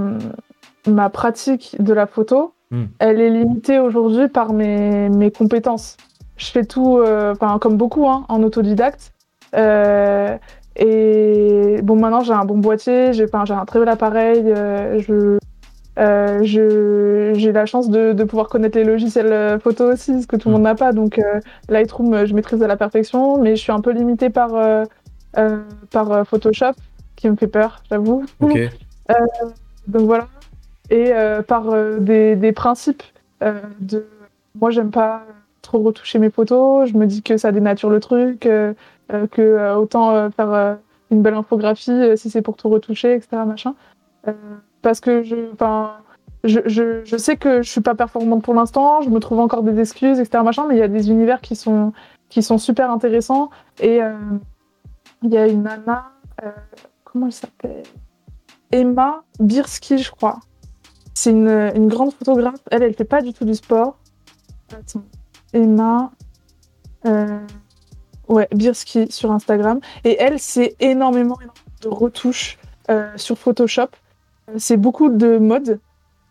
ma pratique de la photo,
Hmm.
elle est limitée aujourd'hui par mes, mes compétences. Je fais tout, euh, comme beaucoup, hein, en autodidacte. Euh, et bon, maintenant, j'ai un bon boîtier, j'ai un très bel appareil. je, euh, j'ai la chance de, de pouvoir connaître les logiciels euh, photo aussi, ce que tout le
Hmm.
monde n'a pas. Donc, euh, Lightroom, euh, je maîtrise à la perfection, mais je suis un peu limitée par, euh, par Photoshop, qui me fait peur, j'avoue. Donc voilà. Et par des, des principes de. Moi, j'aime pas trop retoucher mes photos. Je me dis que ça dénature le truc, que autant faire une belle infographie si c'est pour tout retoucher, etc. Machin. Parce que je. Je, je, je sais que je suis pas performante pour l'instant, je me trouve encore des excuses, etc. Machin, mais il y a des univers qui sont, qui sont super intéressants. Et euh, il y a une nana, euh, comment elle s'appelle? Emma Birsky, je crois. C'est une, une grande photographe. Elle, elle fait pas du tout du sport. Emma. euh, Ouais, Birsky sur Instagram. Et elle, c'est énormément, énormément de retouches euh, sur Photoshop. C'est beaucoup de mode,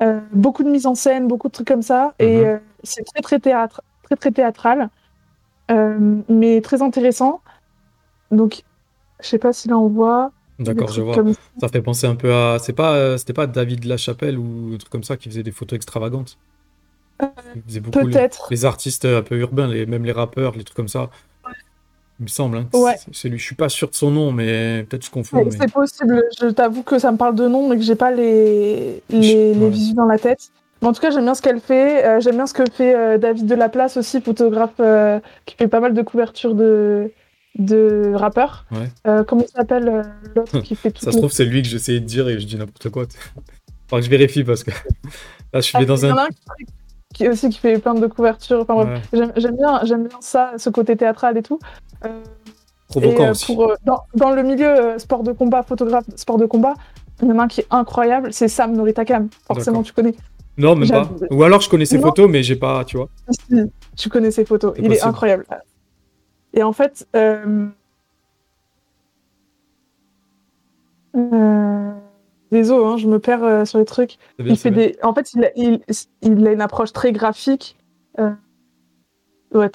euh, beaucoup de mise en scène, beaucoup de trucs comme ça. Et
Mhm.
euh, c'est très, très, théâtre, très, très théâtral, euh, mais très intéressant. Donc, je sais pas si là on voit.
D'accord, je vois.
comme ça.
Fait penser un peu à. C'est pas, c'était pas David Lachapelle ou un truc comme ça qui faisait des photos extravagantes. Il faisait beaucoup les, les artistes un peu urbains, les, même les rappeurs, les trucs comme ça. Il me semble. Hein,
Ouais.
c'est- lui. Je suis pas sûr de son nom, mais peut-être je confonds.
Ouais,
mais-
C'est possible. Je t'avoue que ça me parle de nom, mais que j'ai pas les, les,
Je-
les dans la tête. Mais en tout cas, j'aime bien ce qu'elle fait. Euh, j'aime bien ce que fait euh, David Delaplace aussi, photographe euh, qui fait pas mal de couvertures de, de rappeurs.
Ouais.
Euh, comment il s'appelle l'autre qui fait tout
Ça se trouve, c'est lui que j'essayais de dire et je dis n'importe quoi. Faudra que je vérifie parce que là, je suis
Ah,
dans un.
Qui, aussi qui fait plein de couvertures. Enfin.
Ouais,
J'aime bien, j'aime bien ça, ce côté théâtral et tout. Euh,
provoquant
et, euh,
aussi.
pour, euh, dans, dans le milieu sport de combat, photographe sport de combat, il y en a un qui est incroyable, c'est Sam Noritakam. Forcément, tu connais.
Non, même pas. Ou alors je connais ses
Non.
photos, mais j'ai pas, tu vois.
Si, tu connais ses photos. Il est incroyable. Et en fait, euh... euh, désolé, hein, je me perds euh, sur les trucs.
Bien,
Il fait des. En fait, il a, il, il a une approche très graphique. Euh... Ouais,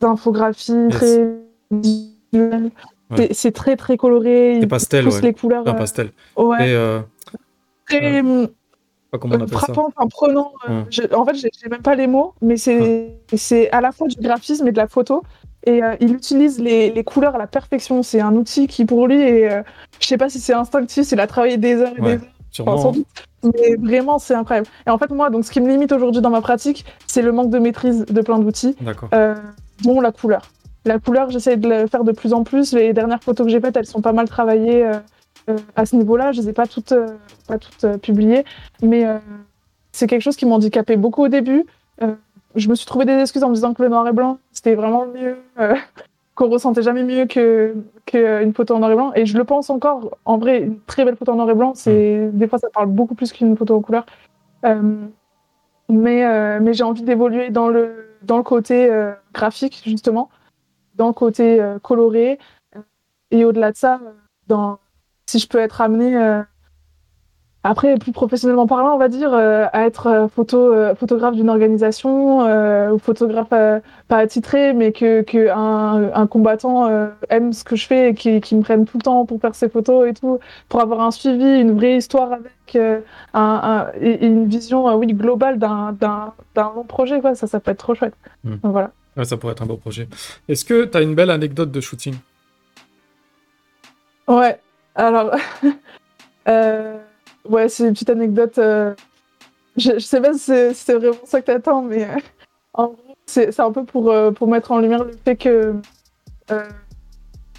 d'infographie, très visuelle.
Ouais.
C'est- très très coloré.
C'est pastel,
pousse
ouais.
les couleurs.
Un
euh,
pastel.
ouais,
Et euh,
très hum,
pas comment on appelle ça.
frappant, enfin prenant. euh, je- en fait, j'ai même pas les mots, mais c'est c'est à la fois du graphisme et de la photo. Et euh, il utilise les, les couleurs à la perfection. C'est un outil qui, pour lui, est, euh, je sais pas si c'est instinctif, il a travaillé des heures et
Ouais,
des heures,
Sûrement.
enfin,
hein.
Mais vraiment, c'est incroyable. Et en fait, moi, donc, ce qui me limite aujourd'hui dans ma pratique, c'est le manque de maîtrise de plein d'outils, euh, dont la couleur. La couleur, j'essaie de le faire de plus en plus. Les dernières photos que j'ai faites, elles sont pas mal travaillées euh, euh, à ce niveau-là. Je les ai pas toutes, pas toutes publiées, mais c'est quelque chose qui m'handicapait beaucoup au début. Je me suis trouvé des excuses en me disant que le noir et blanc, c'était vraiment mieux, euh, qu'on ressentait jamais mieux que qu'une photo en noir et blanc. Et je le pense encore. En vrai, une très belle photo en noir et blanc, c'est des fois ça parle beaucoup plus qu'une photo en couleur. Euh, mais euh, mais j'ai envie d'évoluer dans le dans le côté graphique justement, dans le côté coloré. Et au-delà de ça, dans, si je peux être amenée après, plus professionnellement parlant, on va dire, euh, à être euh, photo, euh, photographe d'une organisation ou photographe pas attitré, mais que, que un, un combattant aime ce que je fais et qui, qui, me prenne tout le temps pour faire ses photos et tout, pour avoir un suivi, une vraie histoire avec un, un, et une vision oui, globale d'un long projet. Quoi. Ça, ça peut être trop chouette.
Mmh.
Donc, voilà.
Ouais, ça pourrait être un beau projet. Est-ce que tu as une belle anecdote de shooting?
Ouais, alors. Ouais, c'est une petite anecdote. Euh... Je, je, sais pas si c'est vraiment ça que t'attends, mais euh, en vrai, c'est un peu pour, euh, pour mettre en lumière le fait que.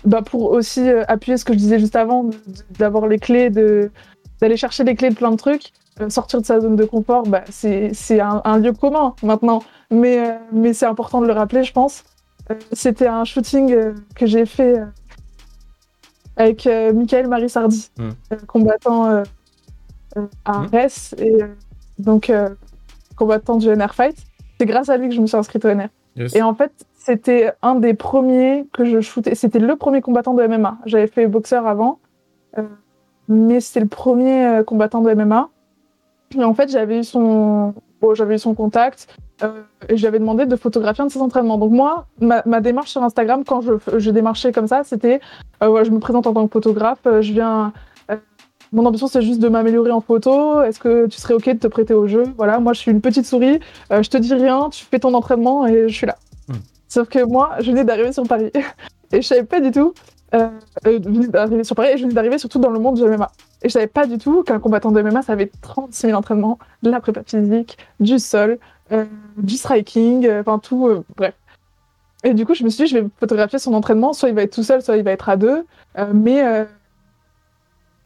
Bah pour aussi appuyer ce que je disais juste avant, d'avoir les clés, d'aller chercher les clés de plein de trucs, sortir de sa zone de confort, bah, c'est un, un, lieu commun maintenant. Mais, mais c'est important de le rappeler, je pense. C'était un shooting que j'ai fait avec Michael Marie Sardi,
mmh.
combattant à
Mmh.
Metz et euh, donc euh, combattant du NR Fight. C'est grâce à lui que je me suis inscrite au NR.
Yes.
Et en fait, c'était un des premiers que je shootais. C'était le premier combattant de MMA. J'avais fait boxeur avant, euh, mais c'était le premier euh, combattant de MMA. Et en fait, j'avais eu son, bon, j'avais eu son contact euh, et j'avais demandé de photographier un de ses entraînements. Donc moi, ma, ma démarche sur Instagram, quand je, je démarchais comme ça, c'était, ouais, je me présente en tant que photographe, je viens mon ambition, c'est juste de m'améliorer en photo. Est-ce que tu serais OK de te prêter au jeu? Voilà, moi, je suis une petite souris. Euh, je te dis rien, tu fais ton entraînement et je suis là.
Mm.
Sauf que moi, je venais d'arriver sur Paris. et je savais pas du tout. Euh, euh, je venais d'arriver sur Paris et je venais d'arriver surtout dans le monde du MMA. Et je savais pas du tout qu'un combattant de MMA, ça avait 36 000 entraînements, de la prépa physique, du sol, du striking, enfin tout, bref. Et du coup, je me suis dit, je vais photographier son entraînement. Soit il va être tout seul, soit il va être à deux. Mais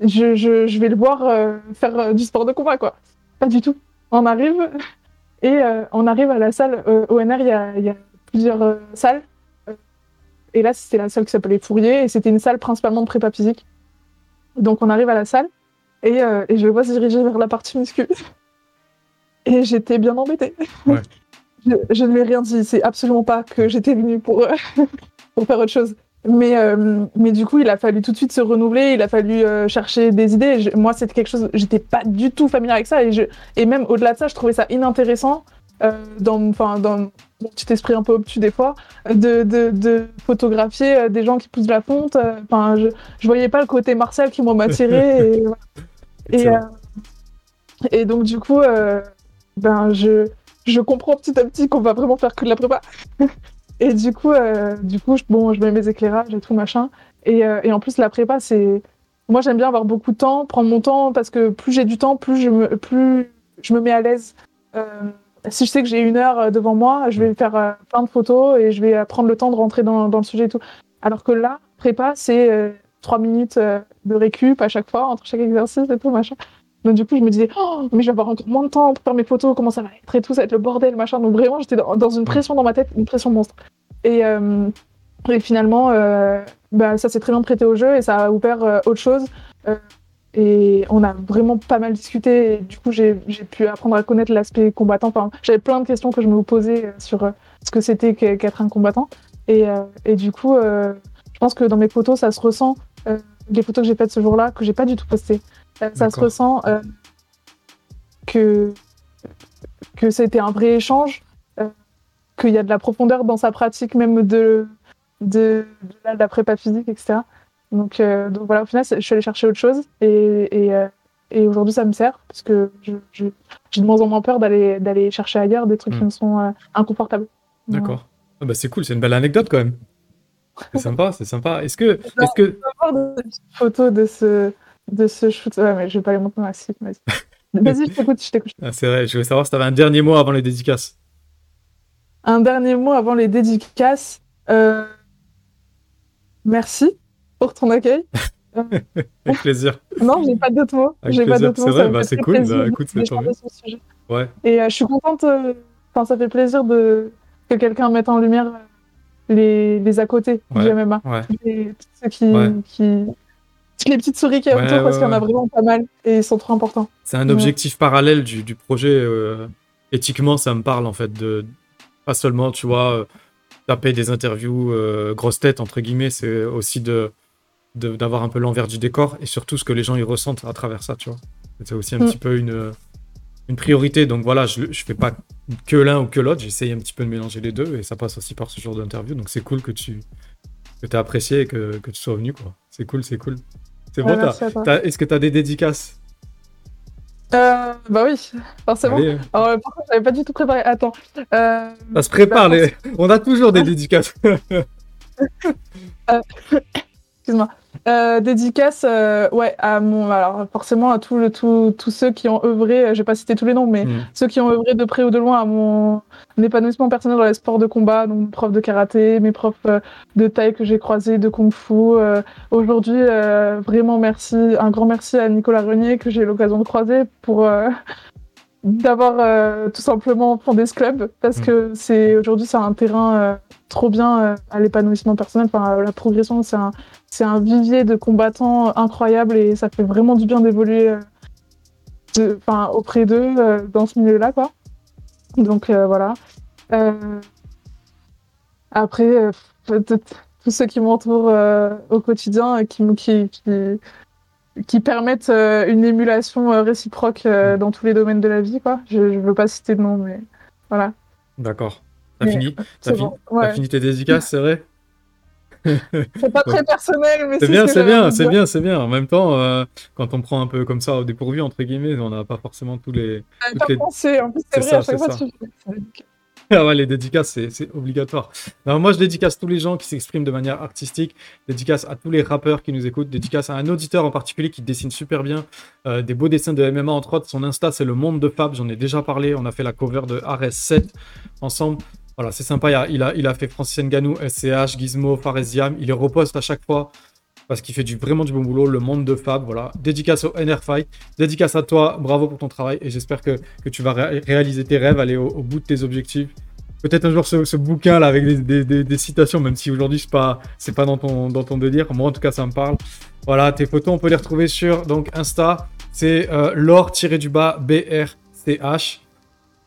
je, je, je, vais le voir euh, faire euh, du sport de combat, quoi. Pas du tout. On arrive et euh, on arrive à la salle. ONR, il y a, y a, plusieurs salles. Et là, c'était la salle qui s'appelait Fourier et c'était une salle principalement de prépa physique. Donc, on arrive à la salle et, et je le vois se diriger vers la partie muscu. Et j'étais bien embêtée.
Ouais.
je, je, ne lui ai rien dit. C'est absolument pas que j'étais venue pour, pour faire autre chose. Mais, euh, mais du coup, il a fallu tout de suite se renouveler, il a fallu euh, chercher des idées. Je, moi, c'était quelque chose, j'étais pas du tout familière avec ça. Et, je, et même au-delà de ça, je trouvais ça inintéressant, euh, dans, dans mon petit esprit un peu obtus des fois, de, de, de photographier des gens qui poussent de la fonte. Enfin, je, je voyais pas le côté martial qui m'attirait. et, et, et, donc, du coup, ben, je, je comprends petit à petit qu'on va vraiment faire que de la prépa. Et du coup, euh, du coup, je, bon, je mets mes éclairages et tout machin. Et, euh, et en plus, la prépa, c'est, moi, j'aime bien avoir beaucoup de temps, prendre mon temps, parce que plus j'ai du temps, plus je me, plus je me mets à l'aise. Euh, si je sais que j'ai une heure devant moi, je vais faire euh, plein de photos et je vais prendre le temps de rentrer dans, dans le sujet et tout. Alors que là, prépa, c'est euh, trois minutes de récup à chaque fois entre chaque exercice et tout machin. Donc du coup, je me disais, oh, mais je vais avoir encore moins de temps pour faire mes photos, comment ça va être et tout, ça va être le bordel, machin. Donc vraiment, j'étais dans, une pression dans ma tête, une pression monstre. Et, euh, et finalement, euh, bah, ça s'est très bien prêté au jeu et ça a ouvert euh, autre chose. et on a vraiment pas mal discuté. Et du coup, j'ai pu apprendre à connaître l'aspect combattant. Enfin, j'avais plein de questions que je me posais sur ce que c'était qu'être un combattant. Et, et du coup, je pense que dans mes photos, ça se ressent. les photos que j'ai faites ce jour-là, que j'ai pas du tout postées ça se ressent euh, que que c'était un vrai échange, euh, qu'il y a de la profondeur dans sa pratique même de de, de, la, prépa physique, etc. Donc, euh, donc voilà, au final, je suis allée chercher autre chose et, et, et aujourd'hui, ça me sert parce que j'ai de moins en moins peur d'aller chercher ailleurs des trucs mmh. qui me sont inconfortables.
D'accord. Ah bah c'est cool, c'est une belle anecdote quand même. C'est sympa, c'est sympa. Est-ce que, est-ce que,
des photos de ce de ce shoot. Ouais, mais je vais pas les montrer ma site. Vas-y, vas je t'écoute, je t'écoute.
Ah, c'est vrai, je voulais savoir si tu avais un dernier mot avant les dédicaces.
Un dernier mot avant les dédicaces. Euh... Merci pour ton accueil.
Avec plaisir.
Non, j'ai pas d'autres mots. J'ai pas d'autres mots.
C'est vrai, bah, c'est cool. Bah, écoute, c'est. Ouais.
Et euh, je suis contente. Enfin, euh... ça fait plaisir de que quelqu'un mette en lumière les, les à côté
ouais.
du MMA.
Ouais.
Ceux qui, qui les petites souris qu'il y a autour
ouais,
parce qu'il y en a vraiment pas mal et ils sont trop importants.
C'est un objectif parallèle du, du projet. Euh, éthiquement, ça me parle en fait de pas seulement, tu vois, euh, taper des interviews euh, grosses têtes entre guillemets, c'est aussi de d'avoir un peu l'envers du décor et surtout ce que les gens y ressentent à travers ça, tu vois. C'est aussi un
Mm.
petit peu une, une priorité. Donc voilà, je, je fais pas que l'un ou que l'autre, j'essaye un petit peu de mélanger les deux et ça passe aussi par ce genre d'interview. Donc c'est cool que tu que aies apprécié et que, que tu sois venu, quoi. C'est cool, c'est cool. C'est
Ouais,
bon, t'as- est-ce que tu as des dédicaces?
Euh, bah oui, forcément.
Allez,
Alors, euh, par contre, j'avais pas du tout préparé. Attends. Euh,
ça se prépare,
bah,
les... on a toujours des dédicaces.
Excuse-moi. Euh, dédicace, euh, ouais, à mon, alors forcément à tous le, tout- tous ceux qui ont œuvré, euh, je vais pas citer tous les noms, mais
Mm.
ceux qui ont œuvré de près ou de loin à mon épanouissement personnel dans les sports de combat, donc mes profs de karaté, mes profs euh, de taille que j'ai croisés, de kung-fu. euh, Aujourd'hui, vraiment merci, un grand merci à Nicolas Renier que j'ai eu l'occasion de croiser pour d'avoir tout simplement fondé ce club, parce
Mm.
que c'est aujourd'hui c'est un terrain trop bien à l'épanouissement personnel, enfin à la progression, c'est un c'est un vivier de combattants incroyable et ça fait vraiment du bien d'évoluer euh, de- auprès d'eux euh, dans ce milieu-là, quoi. Donc euh, voilà. Euh, Après, tous ceux qui m'entourent au quotidien et qui, qui, qui, qui permettent une émulation réciproque euh, dans tous les domaines de la vie, quoi. Je ne veux pas citer de nom, mais voilà.
D'accord. T'as fini,
bon.
fini tes dédicaces, c'est vrai?
C'est pas très personnel, mais
C'est bien, c'est bien, c'est bien, c'est bien. En même temps, euh, quand on prend un peu comme ça au dépourvu, entre guillemets, on n'a pas forcément tous les.
Pas
les-
pensé. En plus, c'est vrai, à
ça,
chaque fois,
ça.
tu
Ah ouais, les dédicaces, c'est obligatoire. Moi, je dédicace tous les gens qui s'expriment de manière artistique, dédicace à tous les rappeurs qui nous écoutent, dédicace à un auditeur en particulier qui dessine super bien, euh, des beaux dessins de MMA entre autres. Son Insta, c'est le monde de Fab, j'en ai déjà parlé. On a fait la cover de RS7 ensemble. Voilà, c'est sympa. Il a, fait Francis Nganou, SCH, Gizmo, Faresiam. Il les reposte à chaque fois parce qu'il fait du, vraiment du bon boulot. Le monde de Fab, voilà. Dédicace au NR Fight. Dédicace à toi. Bravo pour ton travail et j'espère que, tu vas ré- réaliser tes rêves, aller au, bout de tes objectifs. Peut-être un jour ce, bouquin là avec des, citations, même si aujourd'hui c'est pas pas dans ton délire. Moi en tout cas ça me parle. Voilà, tes photos on peut les retrouver sur donc Insta, c'est euh, l'or-du-bas BRCH.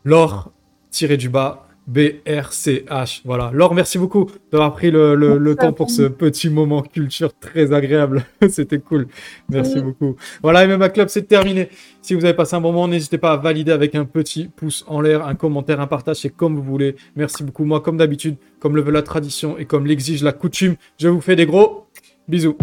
L'or-du-bas BRCH. Voilà. Laure, merci beaucoup d'avoir pris le, le- le temps pour ce petit moment culture très agréable. C'était cool. Merci
Oui.
beaucoup. Voilà, MMA Club, c'est terminé. Si vous avez passé un bon moment, n'hésitez pas à valider avec un petit pouce en l'air, un commentaire, un partage, c'est comme vous voulez. Merci beaucoup. Moi, comme d'habitude, comme le veut la tradition et comme l'exige la coutume, je vous fais des gros bisous.